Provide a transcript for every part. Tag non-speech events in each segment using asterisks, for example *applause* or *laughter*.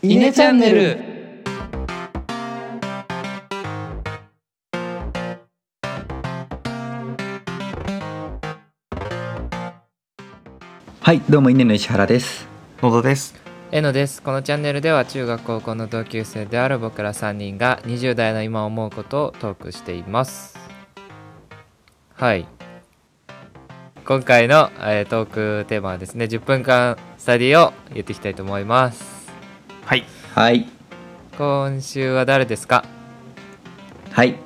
イネチャンネル。はいどうも稲の石原です。野田です。えのです。このチャンネルでは中学高校の同級生である僕ら3人が20代の今思うことをトークしています。はい。今回の、えートークテーマはですね10分間スタディを言っていきたいと思いますはい。はい。今週は誰ですか？はい。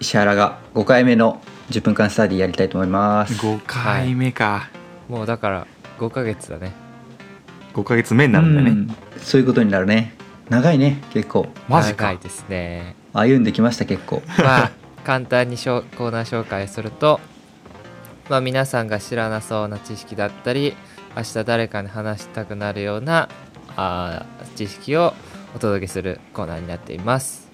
石原が5回目の10分間スタディやりたいと思います。5回目か、もうだから5ヶ月だね。5ヶ月目になるんだね、うん。そういうことになるね。長いね結構。マジか。長いですね。歩んできました結構。まあ簡単にしょコーナー紹介すると、まあ、皆さんが知らなそうな知識だったり明日誰かに話したくなるようなあー知識をお届けするコーナーになっています。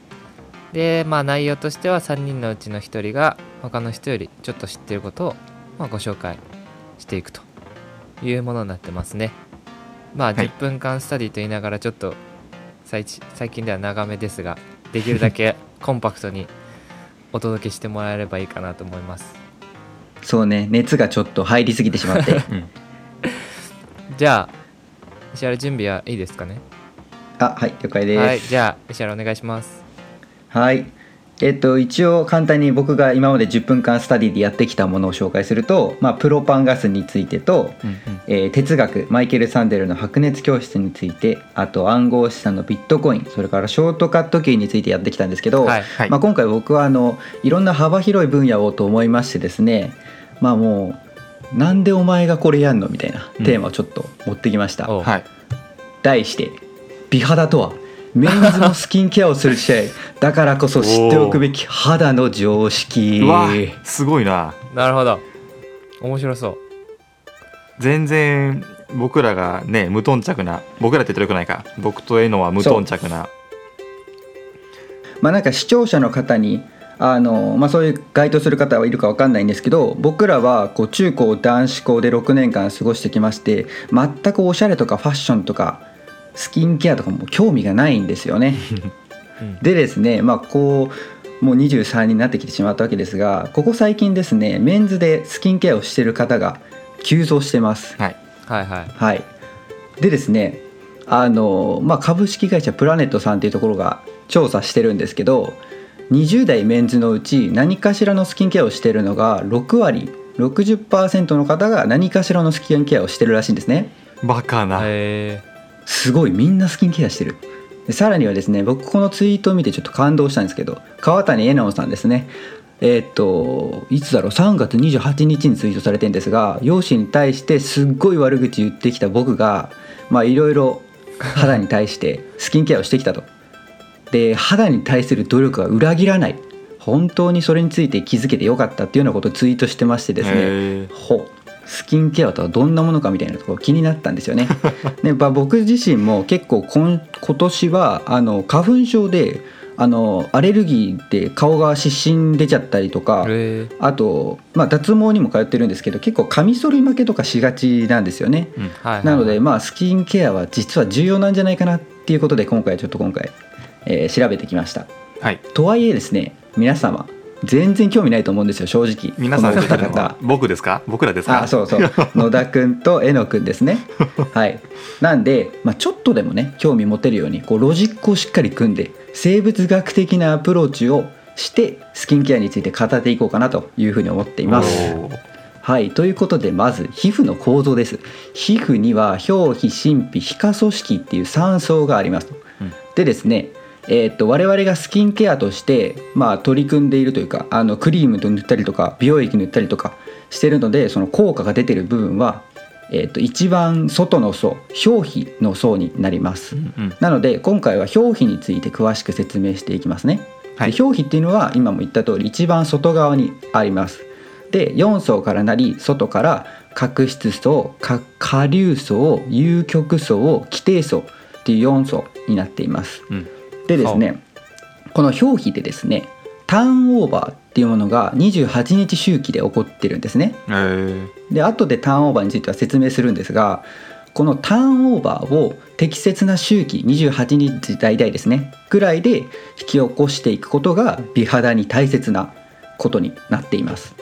でまあ内容としては3人のうちの1人が他の人よりちょっと知っていることを、まあ、ご紹介していくというものになってますね。まあはい。10分間スタディと言いながらちょっと最近では長めですができるだけ *laughs* コンパクトにお届けしてもらえればいいかなと思います。そうね。熱がちょっと入りすぎてしまって。*laughs* うん。じゃあ石原準備はいいですかね？あはい了解です。はいじゃあ石原お願いします。はい。えっと、一応簡単に僕が今まで10分間スタディでやってきたものを紹介すると、まあ、プロパンガスについてと、うんうん。えー哲学マイケル・サンデルの白熱教室についてあと暗号資産のビットコインそれからショートカットキーについてやってきたんですけど、はいはい。まあ、今回僕はあのいろんな幅広い分野をと思いましてですねまあもうなんでお前がこれやんのみたいなテーマをちょっと持ってきました。おう。はい。題して美肌とはメンズのスキンケアをする時代 *laughs* だからこそ知っておくべき肌の常識。すごいな。なるほど。面白そう。全然僕らがね無頓着な僕らって言ってよくないか。僕とえのは無頓着な。まあなんか視聴者の方にあの、まあ、そういう該当する方はいるかわかんないんですけど僕らはこう中高男子校で6年間過ごしてきまして全くおしゃれとかファッションとかスキンケアとかも興味がないんですよね。うんでですねまあこうもう23になってきてしまったわけですがここ最近ですねメンズでスキンケアをしている方が急増してます。はいはいはいはい、でですねあの、まあ、株式会社プラネットさんっていうところが調査してるんですけど20代メンズのうち何かしらのスキンケアをしているのが6割60%の方が何かしらのスキンケアをしてるらしいんですね。バカな、へすごいみんなスキンケアしてる。でさらにはですね僕このツイートを見てちょっと感動したんですけど川谷絵音さんですね。えーっといつだろう？3月28日にツイートされてるんですが容姿に対してすっごい悪口言ってきた僕がまあいろいろ肌に対してスキンケアをしてきたとで肌に対する努力は裏切らない。本当にそれについて気づけてよかったっていうようなことをツイートしてましてですね。ほスキンケアとはどんなものかみたいなところ気になったんですよね。*laughs* でまあ僕自身も結構今今年はあの花粉症であのアレルギーで顔が湿疹出ちゃったりとかあと、まあ、脱毛にも通ってるんですけど結構カミソリ負けとかしがちなんですよね。うん。はいはいはい。なのでまあスキンケアは実は重要なんじゃないかなっていうことで今回ちょっと今回、えー調べてきました。はい。とはいえですね皆様全然興味ないと思うんですよ正直。皆さん方僕ですか？僕らですか？あそうそう。*laughs* 野田くんとえのくんですね。*laughs* はい。なんで、まあ、ちょっとでもね興味持てるようにこうロジックをしっかり組んで生物学的なアプローチをしてスキンケアについて語っていこうかなというふうに思っています。はい。ということでまず皮膚の構造です。皮膚には表皮真皮皮下組織っていう3層がありますと、うん。でですねえーっと我々がスキンケアとして、まあ、取り組んでいるというかあのクリームと塗ったりとか美容液塗ったりとかしてるのでその効果が出てる部分は、えーっと一番外の層表皮の層になります、うんうんなので今回は表皮について詳しく説明していきますね。はいで表皮っていうのは今も言った通り一番外側にあります。で4層からなり外から角質層か下流層有極層基底層っていう4層になっています。うんでですねこの表皮でですねターンオーバーっていうものが28日周期で起こってるんですね。えーで後でターンオーバーについては説明するんですがこのターンオーバーを適切な周期28日大体ですねぐらいで引き起こしていくことが美肌に大切なことになっています。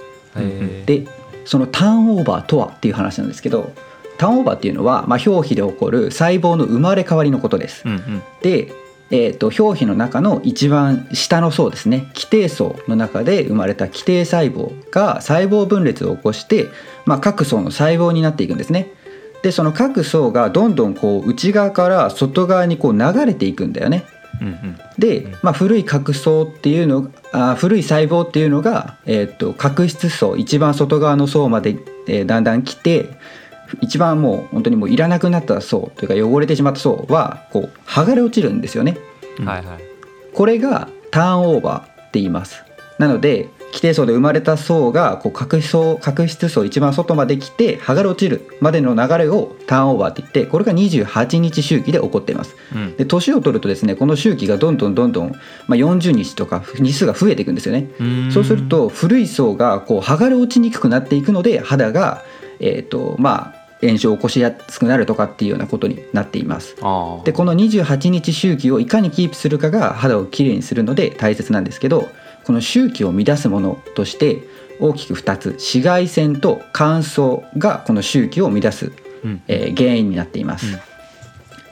でそのターンオーバーとはっていう話なんですけどターンオーバーっていうのは、まあ、表皮で起こる細胞の生まれ変わりのことです。うんうんで、えー、と表皮の中の一番下の層ですね基底層の中で生まれた基底細胞が細胞分裂を起こして、まあ、各層の細胞になっていくんですね。でその各層がどんどんこう内側から外側にこう流れていくんだよね。うんうんで、まあ、古い角層っていうのあ古い細胞っていうのが、えー、と角質層一番外側の層まで、えーだんだん来て一番もう本当にもういらなくなった層というか汚れてしまった層はこう剥がれ落ちるんですよね。うんはいはいこれがターンオーバーって言います。なので規定層で生まれた層がこう角層角質層一番外まで来て剥がれ落ちるまでの流れをターンオーバーって言ってこれが28日周期で起こっています。うんで年を取るとですねこの周期がどんどんどんどん、まあ、40日とか日数が増えていくんですよね。うんそうすると古い層がこう剥がれ落ちにくくなっていくので肌が、えーとまあ、炎症を起こしやすくなるとかっていうようなことになっています。でこの28日周期をいかにキープするかが肌をきれいにするので大切なんですけどこの周期を乱すものとして大きく2つ紫外線と乾燥がこの周期を乱す、うんえー原因になっています。うん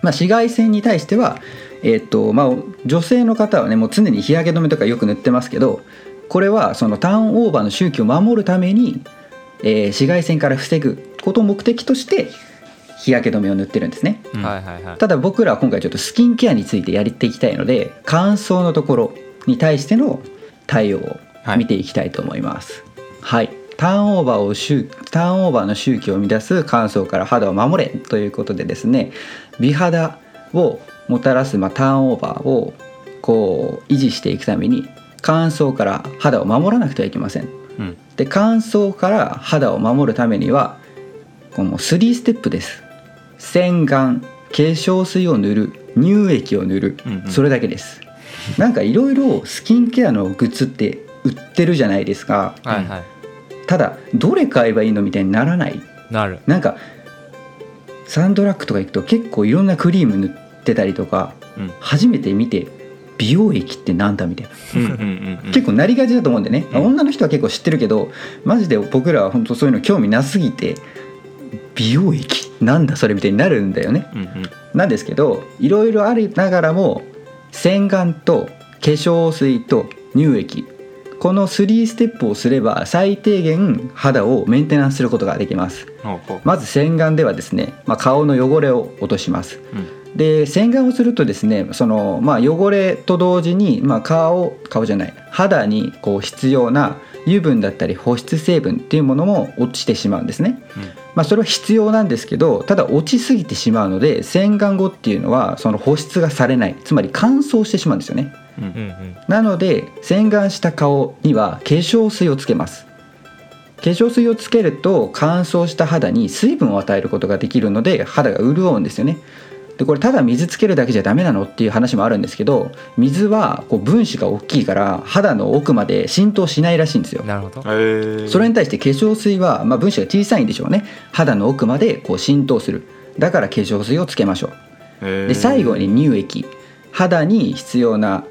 まあ、紫外線に対しては、えーっとまあ、女性の方はねもう常に日焼け止めとかよく塗ってますけどこれはそのターンオーバーの周期を守るために、えー紫外線から防ぐことを目的として日焼け止めを塗ってるんですね。うんはいはいはいただ僕らは今回ちょっとスキンケアについてやっていきたいので乾燥のところに対しての対応を見ていきたいと思います。はい、ターンオーバーを周ターンオーバーの周期を乱す乾燥から肌を守れということでですね美肌をもたらす、まあ、ターンオーバーをこう維持していくために乾燥から肌を守らなくてはいけません。うんで乾燥から肌を守るためにはこの3ステップです。洗顔化粧水を塗る乳液を塗る、うんうん。それだけです。なんかいろいろスキンケアのグッズって売ってるじゃないですか。はいはい。ただどれ買えばいいのみたいにならない。なる。なんかサンドラッグとか行くと結構いろんなクリーム塗ってたりとかうん。初めて見て美容液ってなんだみたいな。結構なりがちだと思うんでね、うん。女の人は結構知ってるけどマジで僕らは本当そういうの興味なすぎて美容液なんだそれみたいになるんだよね。うんうん。なんですけどいろいろありながらも洗顔と化粧水と乳液この3ステップをすれば最低限肌をメンテナンスすることができます。まず洗顔ではですね、まあ、顔の汚れを落とします。うんで洗顔をするとですねその、まあ、汚れと同時に、まあ、顔顔じゃない肌にこう必要な油分だったり保湿成分っていうものも落ちてしまうんですね。まあ、それは必要なんですけどただ落ちすぎてしまうので洗顔後っていうのはその保湿がされない。つまり乾燥してしまうんですよね。うん。うんうん。なので洗顔した顔には化粧水をつけます。化粧水をつけると乾燥した肌に水分を与えることができるので肌が潤うんですよねでこれただ水つけるだけじゃダメなのっていう話もあるんですけど水はこう分子が大きいから肌の奥まで浸透しないらしいんですよ。なるほど。それに対して化粧水は、まあ、分子が小さいんでしょうね。肌の奥までこう浸透する。だから化粧水をつけましょう。で最後に乳液。肌に必要な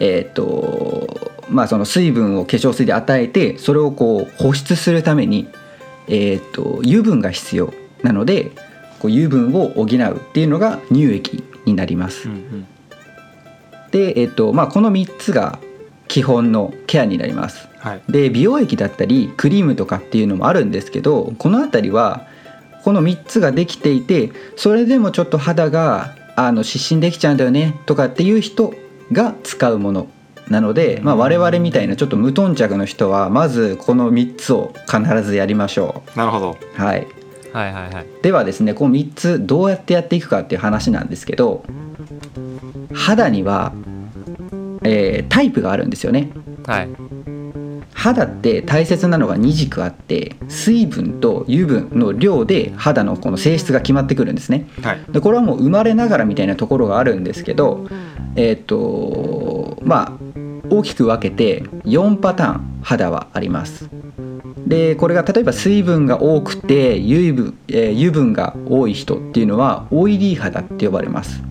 えっ、とまあその水分を化粧水で与えてそれをこう保湿するためにえっ、と油分が必要なのでこう油分を補うっていうのが乳液になります。うんうん。でえっ、とまあこの3つが基本のケアになります。はい。で美容液だったりクリームとかっていうのもあるんですけどこの辺りはこの3つができていてそれでもちょっと肌があの湿疹できちゃうんだよねとかっていう人が使うものなので、まあ、我々みたいなちょっと無頓着の人はまずこの3つを必ずやりましょなるほど。う。はい、はいはいはい。ではですねこの3つどうやってやっていくかっていう話なんですけど肌には、えータイプがあるんですよね。はい。肌って大切なのが2軸あって水分と油分の量で肌のこの性質が決まってくるんですね。はい。でこれはもう生まれながらみたいなところがあるんですけどえっ、とまあ大きく分けて4パターン肌はありますでこれが例えば水分が多くて油分,、えー油分が多い人っていうのはオイリー肌って呼ばれます。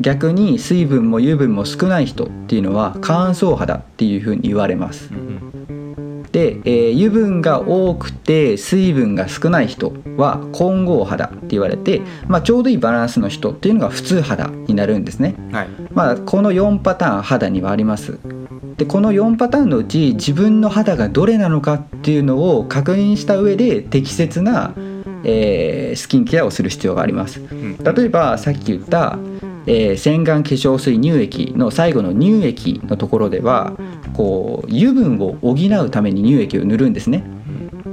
逆に水分も油分も少ない人っていうのは乾燥肌っていうふうに言われます。うんで、えー油分が多くて水分が少ない人は混合肌って言われて、まあ、ちょうどいいバランスの人っていうのが普通肌になるんですね。はい。まあ、この4パターン肌にはありますでこの4パターンのうち自分の肌がどれなのかっていうのを確認した上で適切な、えースキンケアをする必要があります。うん。例えばさっき言った、えー洗顔化粧水乳液の最後の乳液のところではこう油分を補うために乳液を塗るんですね。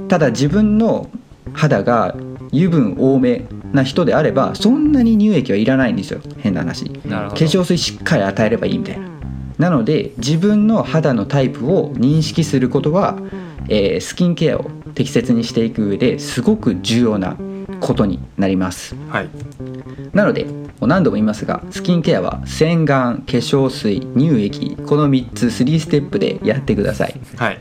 ただ自分の肌が油分多めな人であればそんなに乳液はいらないんですよ。変な話。化粧水しっかり与えればいいみたいななので自分の肌のタイプを認識することは、えースキンケアを適切にしていく上ですごく重要なことになります。はい。なので何度も言いますがスキンケアは洗顔化粧水乳液この3つ3ステップでやってください。はい。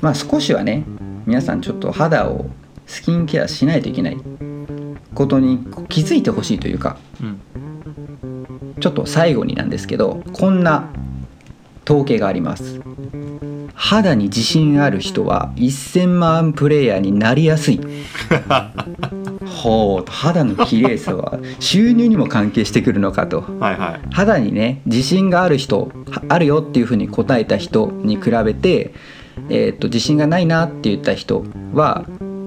まあ少しはね皆さんちょっと肌をスキンケアしないといけないことに気づいてほしいというかうんちょっと最後になんですけどこんな統計があります。肌に自信ある人は1000万プレイヤーになりやすい。*laughs* ほう肌の綺麗さは収入にも関係してくるのかと。はいはい。肌にね自信がある人はあるよっていうふうに答えた人に比べて、えー、と自信がないなって言った人は、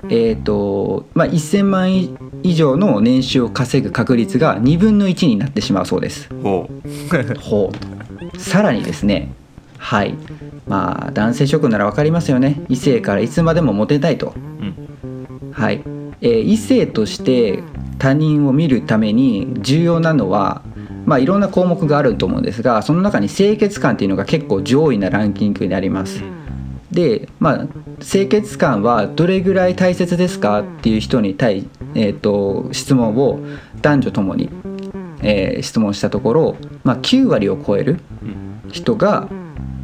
えーとまあ、1000万以上の年収を稼ぐ確率が2分の1になってしまうそうです。ほほう。さらにですねはい。まあ男性諸君なら分かりますよね。異性からいつまでもモテたいと。ううん。はい、えー異性として他人を見るために重要なのは、まあ、いろんな項目があると思うんですがその中に清潔感っていうのが結構上位なランキングになります。で、まあ、清潔感はどれぐらい大切ですかっていう人に対、えー、と質問を男女ともに、えー質問したところ、まあ、9割を超える人が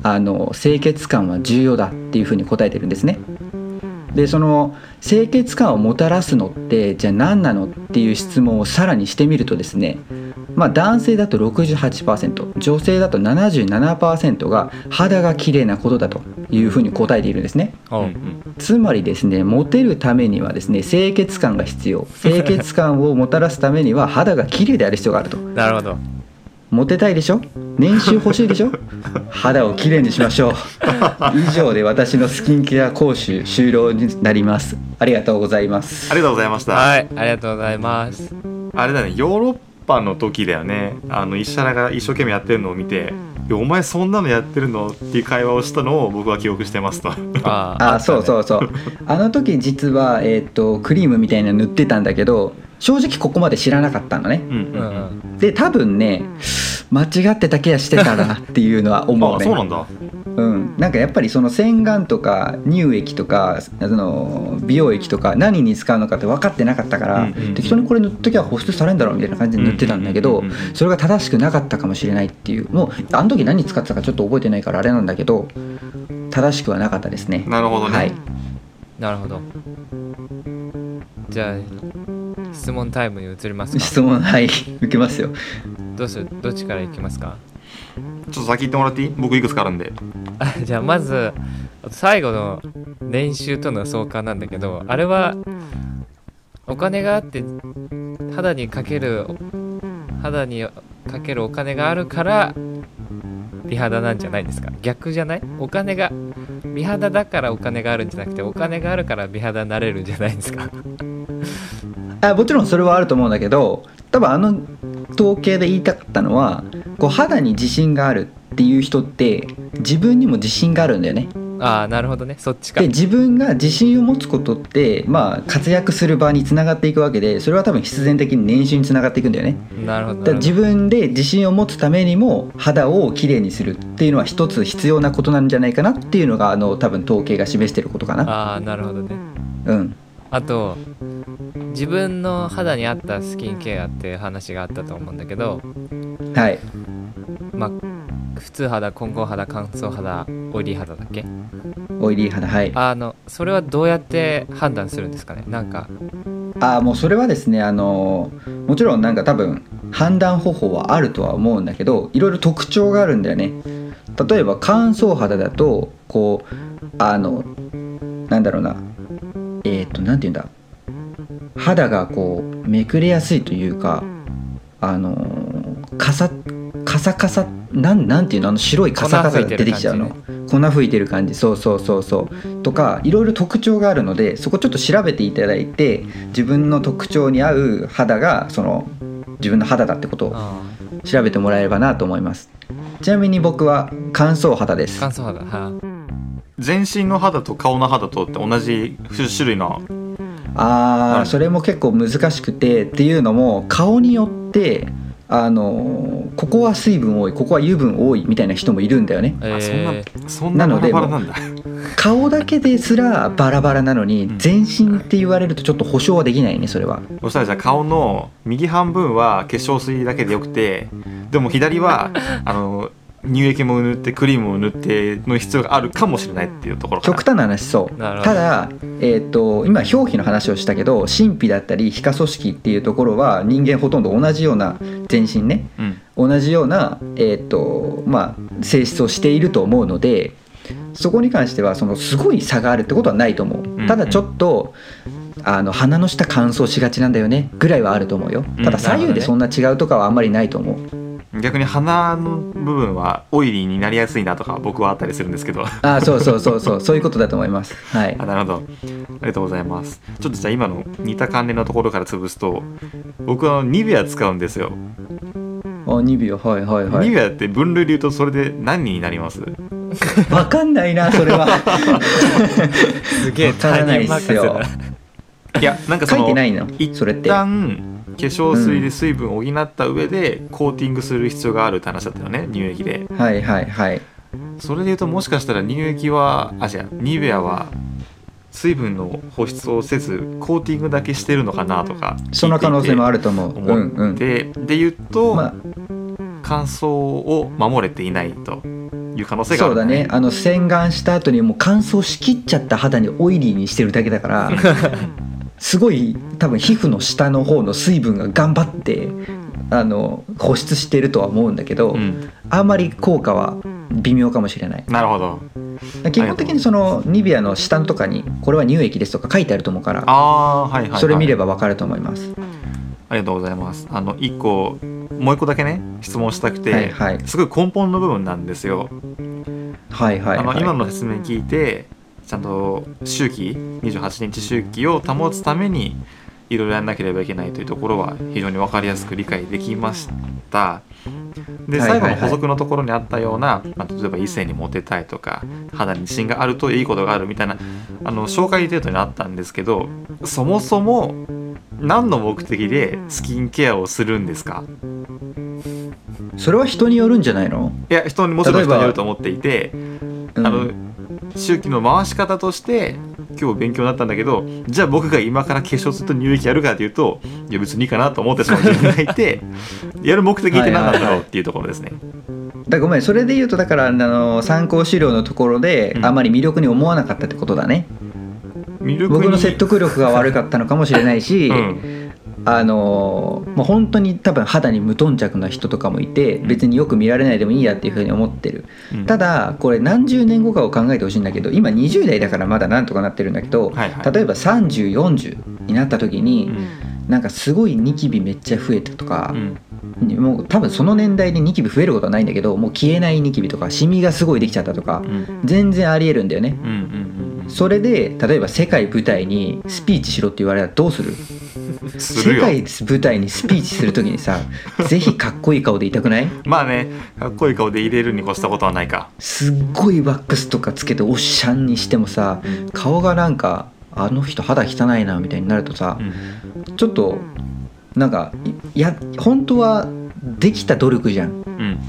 あの清潔感は重要だっていうふうに答えてるんですね。でその清潔感をもたらすのってじゃあ何なのっていう質問をさらにしてみるとですねまあ男性だと68%女性だと77%が肌が綺麗なことだというふうに答えているんですね。うん。つまりですねモテるためにはですね清潔感が必要。*laughs* 清潔感をもたらすためには肌が綺麗である必要があると。なるほど。モテたいでしょ？年収欲しいでしょ？*laughs* 肌をきれいにしましょう。以上で私のスキンケア講習終了になります。ありがとうございます。ありがとうございました、はいありがとうございます。あれだねヨーロッパの時だよね。あの石原が一生懸命やってるのを見て「いやお前そんなのやってるの?」っていう会話をしたのを僕は記憶してますと。ああそうそううそう。あの時実は、えー、とクリームみたいなの塗ってたんだけど正直ここまで知らなかったのね。うんうんうん。で多分ね間違ってたケアしてたなっていうのは思うね。あそうなんだ。うん、なんかやっぱりその洗顔とか乳液とかその美容液とか何に使うのかって分かってなかったから、うんうんうん。適当にこれ塗っときゃ保湿されんだろうみたいな感じで塗ってたんだけど、うんうんうんうん。それが正しくなかったかもしれないっていう。もうあの時何使ってたかちょっと覚えてないからあれなんだけど正しくはなかったですね。なるほどね、はい、なるほど。じゃあ質問タイムに移りますか？質問はい受けますよ。どうする？どっちからいきますか？ちょっと先言ってもらっていい？僕いくつかあるんで。あじゃあまず最後の年収との相関なんだけどあれはお金があって肌にかける肌にかけるお金があるから美肌なんじゃないですか？逆じゃない？お金が美肌だからお金があるんじゃなくてお金があるから美肌になれるんじゃないですか？あもちろんそれはあると思うんだけど多分あの統計で言いたかったのはこう肌に自信があるっていう人って自分にも自信があるんだよね。ああなるほどねそっちかで自分が自信を持つことってまあ活躍する場につながっていくわけでそれは多分必然的に年収につながっていくんだよね。なるほど自分で自信を持つためにも肌をきれいにするっていうのは一つ必要なことなんじゃないかなっていうのがあの多分統計が示してることかな。ああなるほどねうん。あと自分の肌に合ったスキンケアっていう話があったと思うんだけどはい。まあ普通肌混合肌乾燥肌オイリー肌だっけ？オイリー肌はい。あのそれはどうやって判断するんですかね？なんか。ああもうそれはですねあのもちろんなんか多分判断方法はあるとは思うんだけどいろいろ特徴があるんだよね。例えば乾燥肌だとこうあのなんだろうな。えっ、となんて言うんだ？肌がこうめくれやすいというかあのカサカサカサなんなんていうのあの白いカサカサが出てきちゃうの。粉吹いてる感じそうそうそうそう。とかいろいろ特徴があるのでそこちょっと調べていただいて自分の特徴に合う肌がその自分の肌だってことをあ調べてもらえればなと思います。ちなみに僕は乾燥肌です。ー乾燥肌。は全身の肌と顔の肌とって同じ種類のあはい。ーそれも結構難しくてっていうのも顔によってあのここは水分多いここは油分多いみたいな人もいるんだよね。えあそんなーそんなのでラバラなんだ。顔だけですらバラバラなのにうん。全身って言われるとちょっと保証はできないねそれは。そしたらじゃあ顔の右半分は化粧水だけでよくてでも左はあの乳液も塗ってクリームを塗っての必要があるかもしれないっていうところかな。極端な話そう。ただ、えー、と今表皮の話をしたけど神秘だったり皮下組織っていうところは人間ほとんど同じような全身ね。うん。同じような、えーとまあ、性質をしていると思うのでそこに関してはそのすごい差があるってことはないと思う。んうただちょっとあの鼻の下乾燥しがちなんだよねぐらいはあると思うよ。うん。ただ左右でそんな違うとかはあんまりないと思う逆に鼻の部分はオイリーになりやすいなとか僕はあったりするんですけど。あそうそうそうそうそういうことだと思います。はい。あなるほど。ありがとうございます。ちょっとじゃあ今の似た関連のところから潰すと僕はニベア使うんですよ、あニビア？はいはいはい。ニベアって分類で言うとそれで何になります？わかんないなそれは。*laughs* すげえわからないっすよ。いやなんかその書いてないの？一それって。旦化粧水で水分を補った上でコーティングする必要があるって話だったよね乳液で。はいはいはい。それで言うともしかしたら乳液はあ違う。ニベアは水分の保湿をせずコーティングだけしてるのかなとかその可能性もあるると思う。うん思うんって、で言うと、まあ乾燥を守れていないという可能性があるそうだね。あの洗顔した後にもう乾燥しきっちゃった肌にオイリーにしてるだけだから *laughs* すごい多分皮膚の下の方の水分が頑張ってあの保湿してるとは思うんだけど、うん、あんまり効果は微妙かもしれない。なるほど。基本的にそのニベアの下とかにこれは乳液ですとか書いてあると思うからあはいはい、はい、それ見ればわかると思います。ありがとうございます。あの一個もう一個だけね質問したくて、はいはい。すごい根本の部分なんですよ、はいはいあのはい今の説明聞いてちゃんと周期28日周期を保つためにいろいろやんなければいけないというところは非常に分かりやすく理解できました。で最後の補足のところにあったような、まあ、例えば異性にモテたいとか肌に自信があるといいことがあるみたいなあの紹介程度にあったんですけどそもそも何の目的でスキンケアをするんですか？それは人によるんじゃないの、いや人にもちろん人によると思っていてうん。あの周期の回し方として今日勉強になったんだけどじゃあ僕が今から化粧水と乳液やるかというといや別にいいかなと思ってしまう自分がいて *laughs* やる目的って何なんだろうっていうところですね。だごめんそれで言うとだからあの参考資料のところでうん。あまり魅力に思わなかったってことだね、魅力に僕の説得力が悪かったのかもしれないし、うんあのもう本当に多分肌に無頓着な人とかもいて別によく見られないでもいいやっていうふうに思ってるうん。ただこれ何十年後かを考えてほしいんだけど今20代だからまだなんとかなってるんだけど、はいはい。例えば3040になった時に、うん。なんかすごいニキビめっちゃ増えたとかう、ん。もう多分その年代でニキビ増えることはないんだけどもう消えないニキビとかシミがすごいできちゃったとかうん。全然ありえるんだよね。うんうんそれで例えば世界舞台にスピーチしろって言われたらどうする？世界舞台にスピーチする時にさ *laughs* ぜひかっこいい顔でいたくない？まあねかっこいい顔で入れるに越したことはないか。すっごいワックスとかつけておっしゃんにしてもさ顔がなんかあの人肌汚いなみたいになるとさうん。ちょっとなんかいや本当はできた努力じゃん。うん。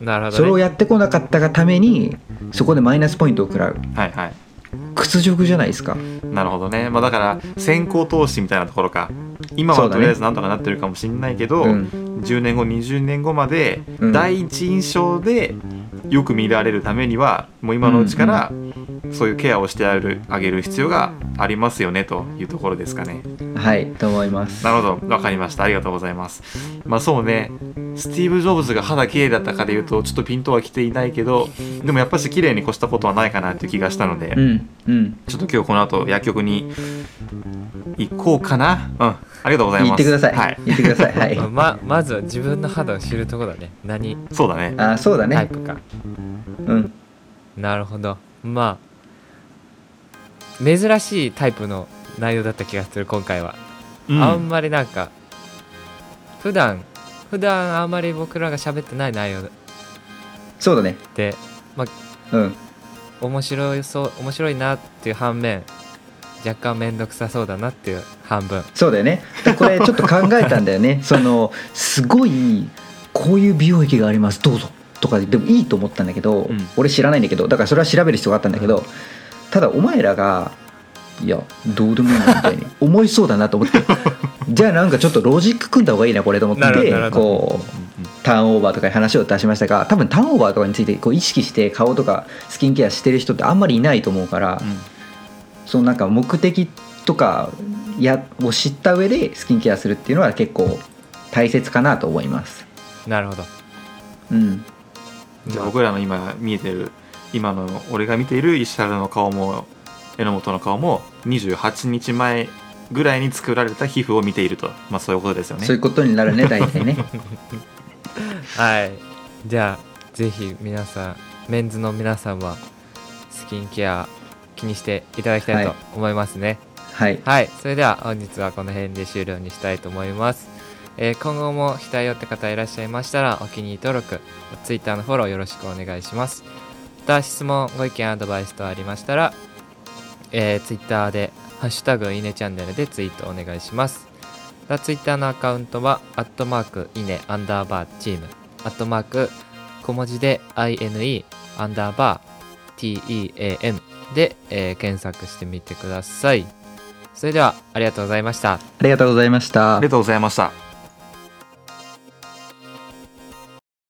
なるほど、ね、それをやってこなかったがためにそこでマイナスポイントを食らう。はいはい屈辱じゃないですか。なるほどね。まあだから先行投資みたいなところか。今はとりあえずなんとかなってるかもしれないけど、うん。10年後20年後までうん。第一印象でよく見られるためにはもう今のうちからそういうケアをしてあるあげる必要がありますよねというところですかね。はいと思いますなるほど、わかりました。ありがとうございます。まあそうね、スティーブ・ジョブズが肌綺麗だったかで言うと、ちょっとピントは来ていないけど、でもやっぱし綺麗に越したことはないかなっていう気がしたので、うんうんちょっと今日この後薬局に行こうかな。うん、ありがとうございます。言ってください、はい。言ってくださいはい *laughs* まままずは自分の肌を知るところだね何そうだね。あそうだねタイプか、うんなるほどまあ珍しいタイプの内容だった気がする今回は、うん。あんまりなんか普段普段あんまり僕らが喋ってない内容そうだね。でうん。面白いそう面白いなっていう反面若干面倒くさそうだなっていう半分。そうだよね。でこれちょっと考えたんだよね。*laughs* そのすごいこういう美容液がありますどうぞ。とかでもいいと思ったんだけど、うん。俺知らないんだけどだからそれは調べる必要があったんだけどただお前らがいやどうでもいいなみたいに *laughs* 思いそうだなと思って。じゃあなんかちょっとロジック組んだ方がいいなこれと思ってこうターンオーバーとかいう話を出しましたが多分ターンオーバーとかについてこう意識して顔とかスキンケアしてる人ってあんまりいないと思うから、うん。そのなんか目的とかやを知った上でスキンケアするっていうのは結構大切かなと思います。なるほど。うん、じゃあ僕らの今見えてる今の俺が見ている石原の顔も榎本の顔も28日前ぐらいに作られた皮膚を見ていると。まあそういうことですよね。そういうことになるね大体ね。*laughs* はい。じゃあぜひ皆さんメンズの皆さんはスキンケア気にしていただきたいとはい思いますね。はい、はい、それでは本日はこの辺で終了にしたいと思います、えー今後も期待よって方いらっしゃいましたらお気に入り登録 Twitter のフォローよろしくお願いします。また質問ご意見アドバイスとありましたら、えー、Twitter で「ハッシュタグいねチャンネル」でツイートお願いします。また Twitter のアカウントはアットマークいねアンダーバーチームアットマーク小文字で INE アンダーバー TEAM で、えー検索してみてください。それではありがとうございました。ありがとうございました。あり。がとうございました